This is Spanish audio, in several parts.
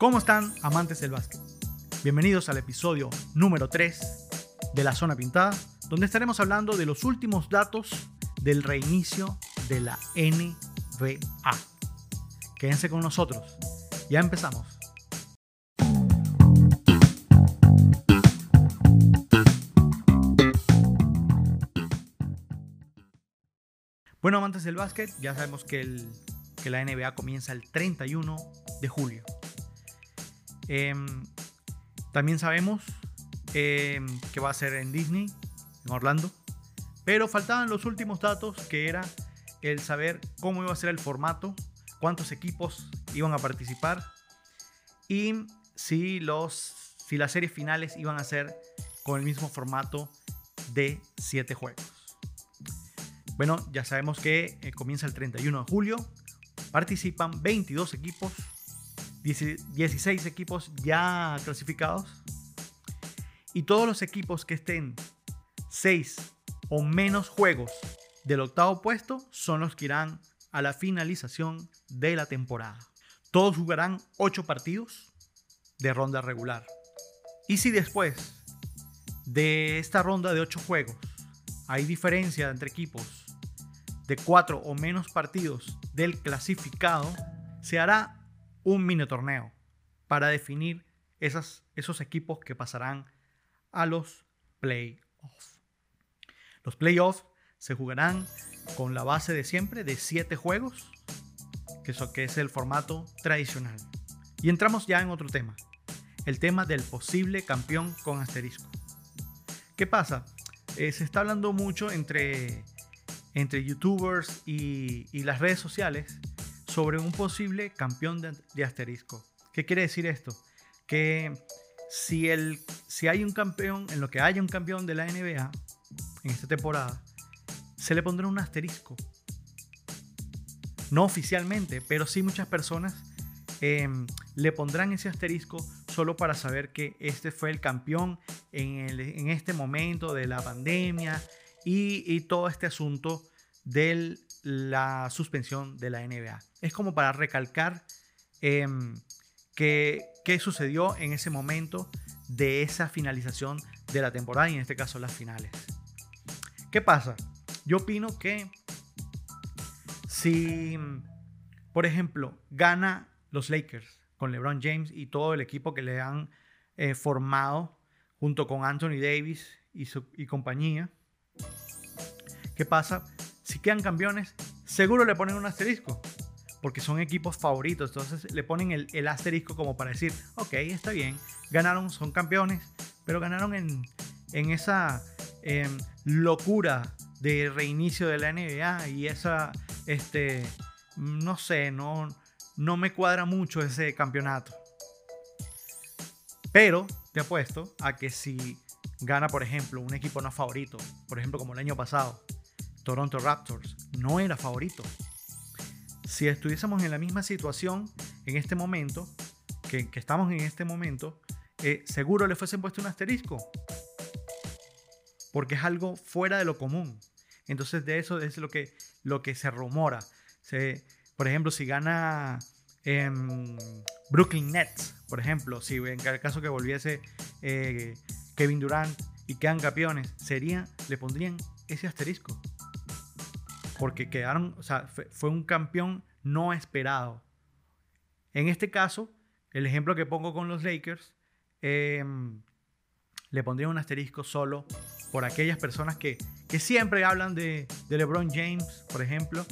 ¿Cómo están amantes del básquet? Bienvenidos al episodio número 3 de La Zona Pintada, donde estaremos hablando de los últimos datos del reinicio de la NBA. Quédense con nosotros. Ya empezamos. Bueno, amantes del básquet, ya sabemos que, que la NBA comienza el 31 de julio. Em, también sabemos em, que va a ser en Disney, en Orlando. Pero faltaban los últimos datos, que era el saber cómo iba a ser el formato, cuántos equipos iban a participar y si, los, si las series finales iban a ser con el mismo formato de 7 juegos. Bueno, ya sabemos que eh, comienza el 31 de julio. Participan 22 equipos, 16 equipos ya clasificados. Y todos los equipos que estén 6 o menos juegos del octavo puesto son los que irán a la finalización de la temporada. Todos jugarán 8 partidos de ronda regular. Y si después de esta ronda de 8 juegos hay diferencia entre equipos de 4 o menos partidos del clasificado, se hará un mini torneo para definir esos equipos que pasarán a los playoffs. Los playoffs se jugarán con la base de siempre de 7 juegos, que, es el formato tradicional. Y entramos ya en otro tema, el tema del posible campeón con asterisco. ¿Qué pasa? Eh, se está hablando mucho entre, entre youtubers y, las redes sociales sobre un posible campeón de, asterisco. ¿Qué quiere decir esto? Que si, el, si hay un campeón, en lo que haya un campeón de la NBA en esta temporada, se le pondrá un asterisco. No oficialmente, pero sí muchas personas eh, le pondrán ese asterisco solo para saber que este fue el campeón en, el, en este momento de la pandemia y todo este asunto de la suspensión de la NBA. Es como para recalcar eh, que, qué sucedió en ese momento de esa finalización de la temporada y en este caso las finales. ¿Qué pasa? Yo opino que si, por ejemplo, gana los Lakers con LeBron James y todo el equipo que le han eh, formado junto con Anthony Davis y, y compañía, ¿qué pasa? Si quedan campeones, seguro le ponen un asterisco porque son equipos favoritos. Entonces le ponen el, asterisco como para decir, ok, está bien, ganaron, son campeones, pero ganaron en, en esa eh, locura de reinicio de la NBA y esa, este, no sé, no, no me cuadra mucho ese campeonato. Pero te apuesto a que si gana, por ejemplo, un equipo no favorito, por ejemplo, como el año pasado, Toronto Raptors, no era favorito. Si estuviésemos en la misma situación en este momento, que, estamos en este momento, eh, seguro le fuesen puesto un asterisco. Porque es algo fuera de lo común. Entonces de eso es lo que, lo que se rumora. Por ejemplo, si gana eh, Brooklyn Nets, por ejemplo, si en el caso que volviese eh, Kevin Durant y quedan campeones, sería, le pondrían ese asterisco. Porque quedaron, o sea, fue, fue un campeón no esperado. En este caso, el ejemplo que pongo con los Lakers, eh, le pondría un asterisco solo por aquellas personas que, que siempre hablan de, de, LeBron James, por ejemplo,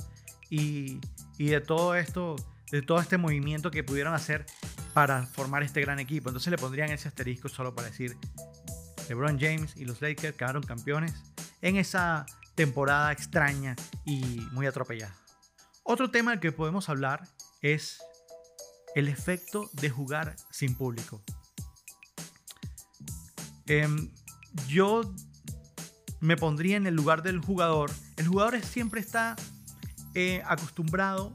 y, y, de todo esto, de todo este movimiento que pudieron hacer para formar este gran equipo. Entonces le pondrían ese asterisco solo para decir, LeBron James y los Lakers quedaron campeones en esa temporada extraña y muy atropellada. Otro tema del que podemos hablar es el efecto de jugar sin público. Eh, yo me pondría en el lugar del jugador. El jugador siempre está eh, acostumbrado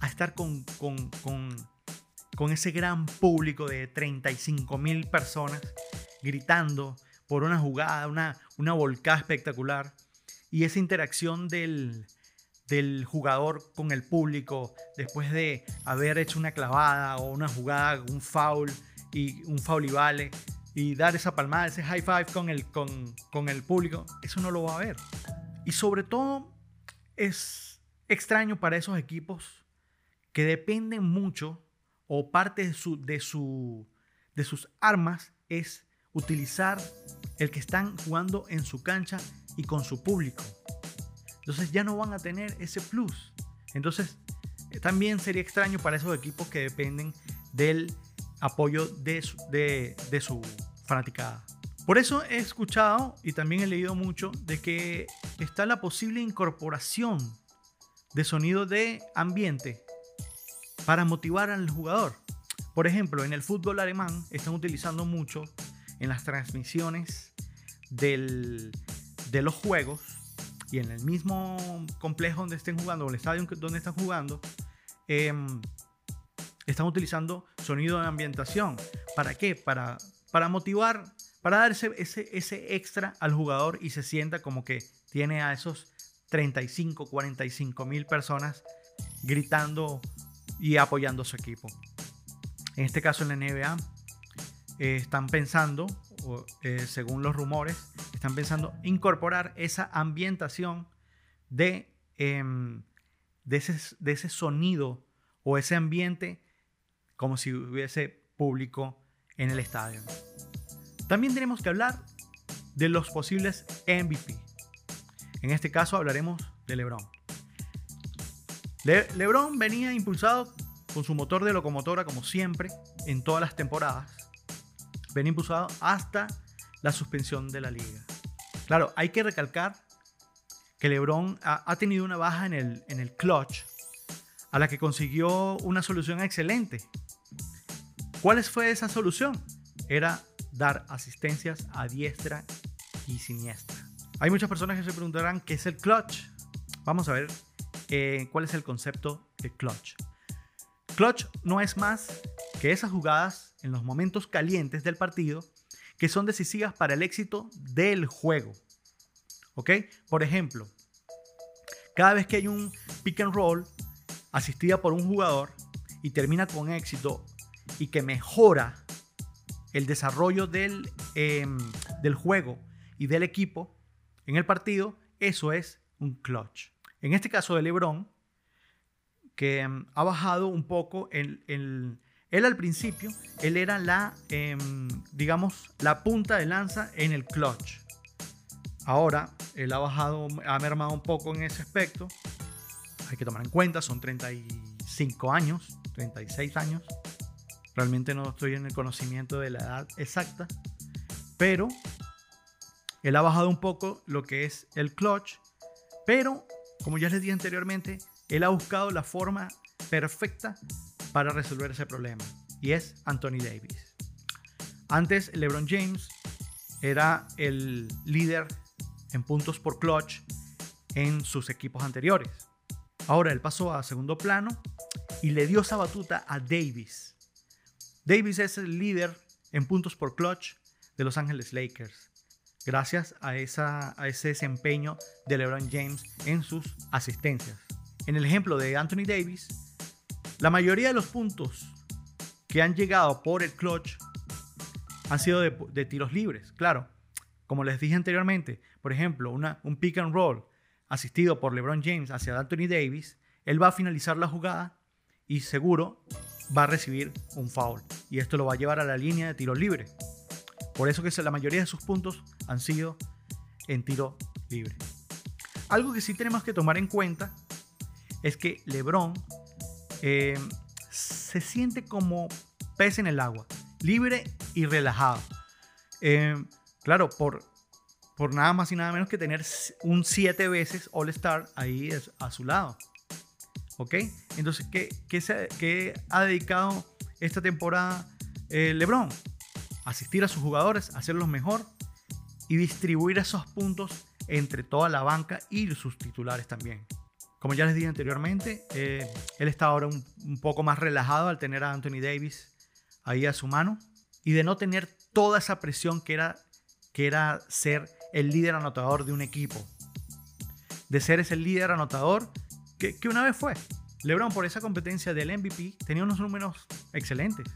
a estar con, con, con, con, ese gran público de 35 mil personas gritando por una jugada, una, una volcada espectacular. Y esa interacción del, del jugador con el público después de haber hecho una clavada o una jugada, un foul y un foul y vale y dar esa palmada, ese high five con el, con, con el público, eso no lo va a ver. Y sobre todo es extraño para esos equipos que dependen mucho o parte de, su, de, su, de sus armas es utilizar el que están jugando en su cancha y con su público. Entonces ya no van a tener ese plus. Entonces eh, también sería extraño para esos equipos que dependen del apoyo de su, de, fanaticada. Por eso he escuchado y también he leído mucho de que está la posible incorporación de sonido de ambiente para motivar al jugador. Por ejemplo, en el fútbol alemán están utilizando mucho en las transmisiones del, de los juegos y en el mismo complejo donde estén jugando, o el estadio donde están jugando, em, están utilizando sonido de ambientación. ¿Para qué? Para, para motivar, para dar ese, ese, extra al jugador y se sienta como que tiene a esos 35, 45 mil personas gritando y apoyando a su equipo. En este caso en la NBA eh, están pensando, eh, según los rumores, están pensando incorporar esa ambientación em, de ese sonido o ese ambiente como si hubiese público en el estadio. También tenemos que hablar de los posibles MVP. En este caso hablaremos de LeBron. LeBron venía impulsado con su motor de locomotora como siempre en todas las temporadas. Venía impulsado hasta la suspensión de la liga. Claro, hay que recalcar que LeBron ha, tenido una baja en el, en el clutch a la que consiguió una solución excelente ¿Cuál fue esa solución? Era dar asistencias a diestra y siniestra. Hay muchas personas que se preguntarán qué es el clutch. Vamos a ver eh, cuál es el concepto de clutch. Clutch no es más que esas jugadas en los momentos calientes del partido que son decisivas para el éxito del juego. ¿Ok? Por ejemplo, cada vez que hay un pick and roll asistida por un jugador y termina con éxito y que mejora el desarrollo del, em, del juego y del equipo en el partido, eso es un clutch. En este caso de LeBron, que em, ha bajado un poco el, él al principio, él era la, em, digamos, la punta de lanza en el clutch. Ahora, él ha bajado, ha mermado un poco en ese aspecto. Hay que tomar en cuenta, son 35 años, 36 años. Realmente no estoy en el conocimiento de la edad exacta, pero él ha bajado un poco lo que es el clutch, pero como ya les dije anteriormente, él ha buscado la forma perfecta para resolver ese problema y es Anthony Davis. Antes LeBron James era el líder en puntos por clutch en sus equipos anteriores. Ahora él pasó a segundo plano y le dio esa batuta a Davis. Davis es el líder en puntos por clutch de Los Ángeles Lakers, gracias a, a ese desempeño de LeBron James en sus asistencias. En el ejemplo de Anthony Davis, la mayoría de los puntos que han llegado por el clutch han sido de, tiros libres, claro. Como les dije anteriormente, por ejemplo, un pick and roll asistido por LeBron James hacia Anthony Davis, él va a finalizar la jugada y seguro va a recibir un foul. Y esto lo va a llevar a la línea de tiro libre. Por eso que la mayoría de sus puntos han sido en tiro libre. Algo que sí tenemos que tomar en cuenta es que LeBron eh, se siente como pez en el agua, libre y relajado. Eh, claro, por, por nada más y nada menos que tener un siete veces All Star ahí a su lado. ¿Ok? Entonces, ¿qué, ha dedicado esta temporada eh, LeBron? Asistir a sus jugadores, hacerlos mejor y distribuir esos puntos entre toda la banca y sus titulares también. Como ya les dije anteriormente, eh, él está ahora un, poco más relajado al tener a Anthony Davis ahí a su mano y de no tener toda esa presión que era, que era ser el líder anotador de un equipo. De ser ese líder anotador que, que una vez fue. LeBron por esa competencia del MVP tenía unos números excelentes.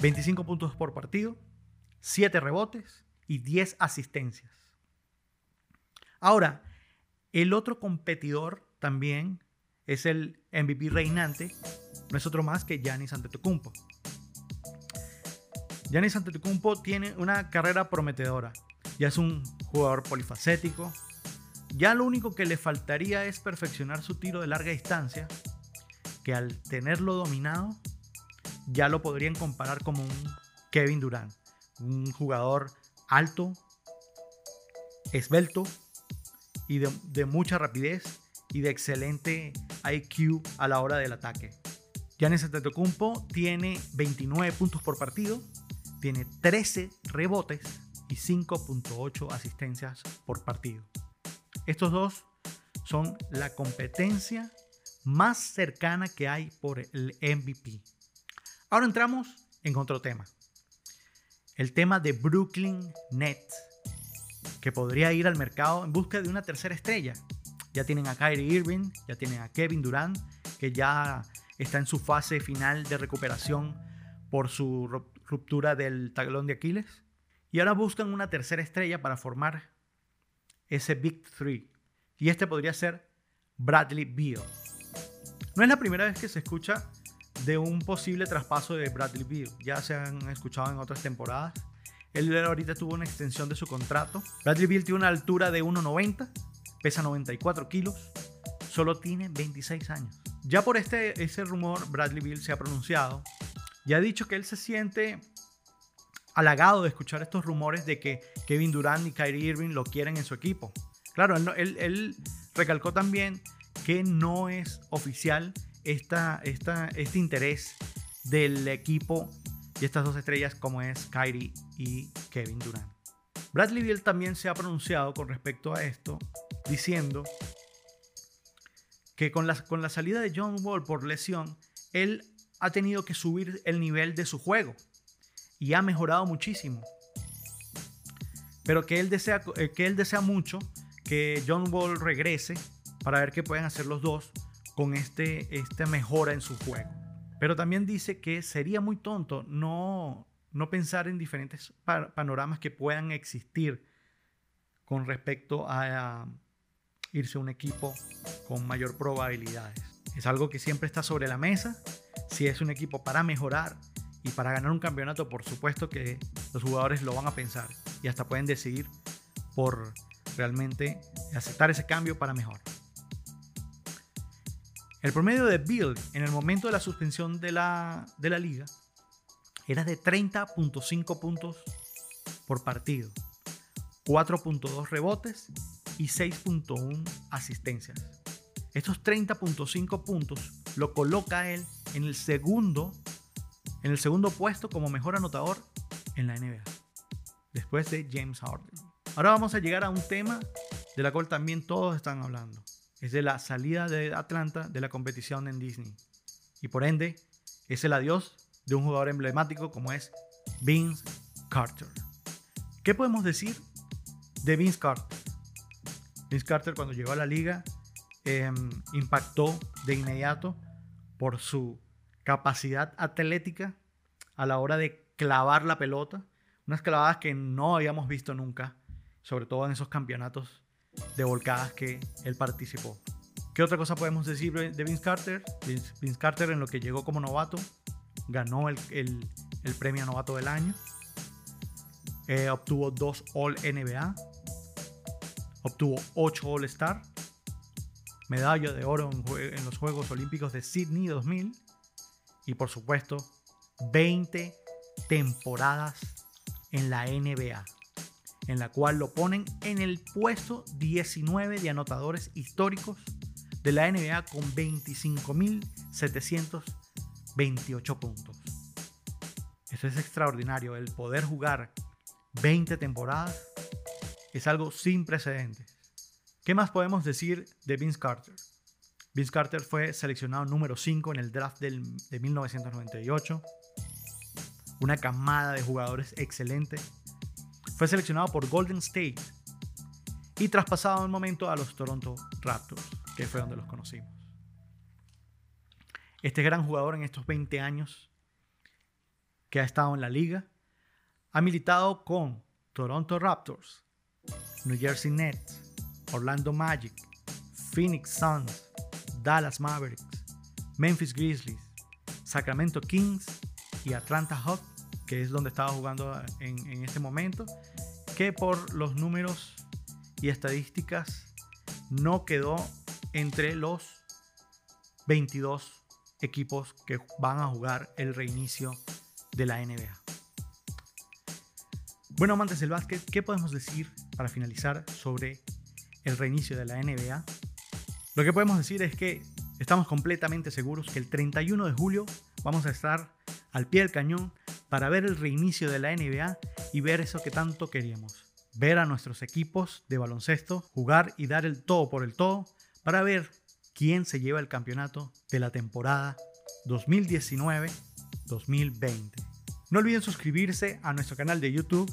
25 puntos por partido, 7 rebotes y 10 asistencias. Ahora, el otro competidor también es el MVP reinante, no es otro más que Giannis Antetokounmpo. Giannis Antetokounmpo tiene una carrera prometedora. Ya es un jugador polifacético. Ya lo único que le faltaría es perfeccionar su tiro de larga distancia, que al tenerlo dominado ya lo podrían comparar como un Kevin Durant, un jugador alto, esbelto y de, mucha rapidez y de excelente IQ a la hora del ataque. Giannis Antetokounmpo tiene 29 puntos por partido, tiene 13 rebotes y 5.8 asistencias por partido. Estos dos son la competencia más cercana que hay por el MVP. Ahora entramos en otro tema. El tema de Brooklyn Nets, que podría ir al mercado en busca de una tercera estrella. Ya tienen a Kyrie Irving, ya tienen a Kevin Durant, que ya está en su fase final de recuperación por su ruptura del talón de Aquiles. Y ahora buscan una tercera estrella para formar ese Big Three. Y este podría ser Bradley Beal. No es la primera vez que se escucha de un posible traspaso de Bradley Beal. Ya se han escuchado en otras temporadas. Él ahorita tuvo una extensión de su contrato. Bradley Beal tiene una altura de 1,90, pesa 94 kilos, solo tiene 26 años. Ya por este, ese rumor, Bradley Beal se ha pronunciado y ha dicho que él se siente halagado de escuchar estos rumores de que Kevin Durant y Kyrie Irving lo quieren en su equipo. Claro, él, él recalcó también que no es oficial esta, este interés del equipo y estas dos estrellas como es Kyrie y Kevin Durant. Bradley Beal también se ha pronunciado con respecto a esto, diciendo que con la, con la salida de John Wall por lesión, él ha tenido que subir el nivel de su juego y ha mejorado muchísimo. Pero que él desea, eh, que él desea mucho que John Wall regrese para ver qué pueden hacer los dos con este, esta mejora en su juego. Pero también dice que sería muy tonto no, no pensar en diferentes panoramas que puedan existir con respecto a, irse a un equipo con mayor probabilidades. Es algo que siempre está sobre la mesa. Si es un equipo para mejorar y para ganar un campeonato, por supuesto que los jugadores lo van a pensar y hasta pueden decidir por realmente aceptar ese cambio para mejor. El promedio de Bill en el momento de la suspensión de la, de la liga era de 30.5 puntos por partido, 4.2 rebotes y 6.1 asistencias. Estos 30.5 puntos lo coloca él en el segundo en el segundo puesto como mejor anotador en la NBA, después de James Harden. Ahora vamos a llegar a un tema de la cual también todos están hablando es de la salida de Atlanta de la competición en Disney. Y por ende, es el adiós de un jugador emblemático como es Vince Carter. ¿Qué podemos decir de Vince Carter? Vince Carter cuando llegó a la liga em, impactó de inmediato por su capacidad atlética a la hora de clavar la pelota. Unas clavadas que no habíamos visto nunca, sobre todo en esos campeonatos de volcadas que él participó. ¿Qué otra cosa podemos decir de Vince Carter? Vince, Carter en lo que llegó como novato, ganó el, el, premio novato del año, eh, obtuvo dos All NBA, obtuvo ocho All Star, medalla de oro en, en los Juegos Olímpicos de Sydney 2000 y por supuesto 20 temporadas en la NBA en la cual lo ponen en el puesto 19 de anotadores históricos de la NBA con 25.728 puntos. Eso es extraordinario, el poder jugar 20 temporadas es algo sin precedentes. ¿Qué más podemos decir de Vince Carter? Vince Carter fue seleccionado número 5 en el draft de 1998. Una camada de jugadores excelente fue seleccionado por Golden State y traspasado en un momento a los Toronto Raptors, que fue donde los conocimos. este gran jugador en estos 20 años que ha estado en la liga. Ha militado con Toronto Raptors, New Jersey Nets, Orlando Magic, Phoenix Suns, Dallas Mavericks, Memphis Grizzlies, Sacramento Kings y Atlanta Hawks, que es donde estaba jugando en, en este momento, que por los números y estadísticas no quedó entre los 22 equipos que van a jugar el reinicio de la NBA. Bueno, amantes del básquet, ¿qué podemos decir para finalizar sobre el reinicio de la NBA? Lo que podemos decir es que estamos completamente seguros que el 31 de julio vamos a estar al pie del cañón para ver el reinicio de la NBA y ver eso que tanto queríamos. Ver a nuestros equipos de baloncesto jugar y dar el todo por el todo para ver quién se lleva el campeonato de la temporada 2019-2020. No olviden suscribirse a nuestro canal de YouTube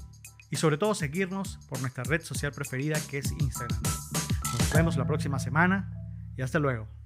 y sobre todo seguirnos por nuestra red social preferida que es Instagram. Nos vemos la próxima semana y hasta luego.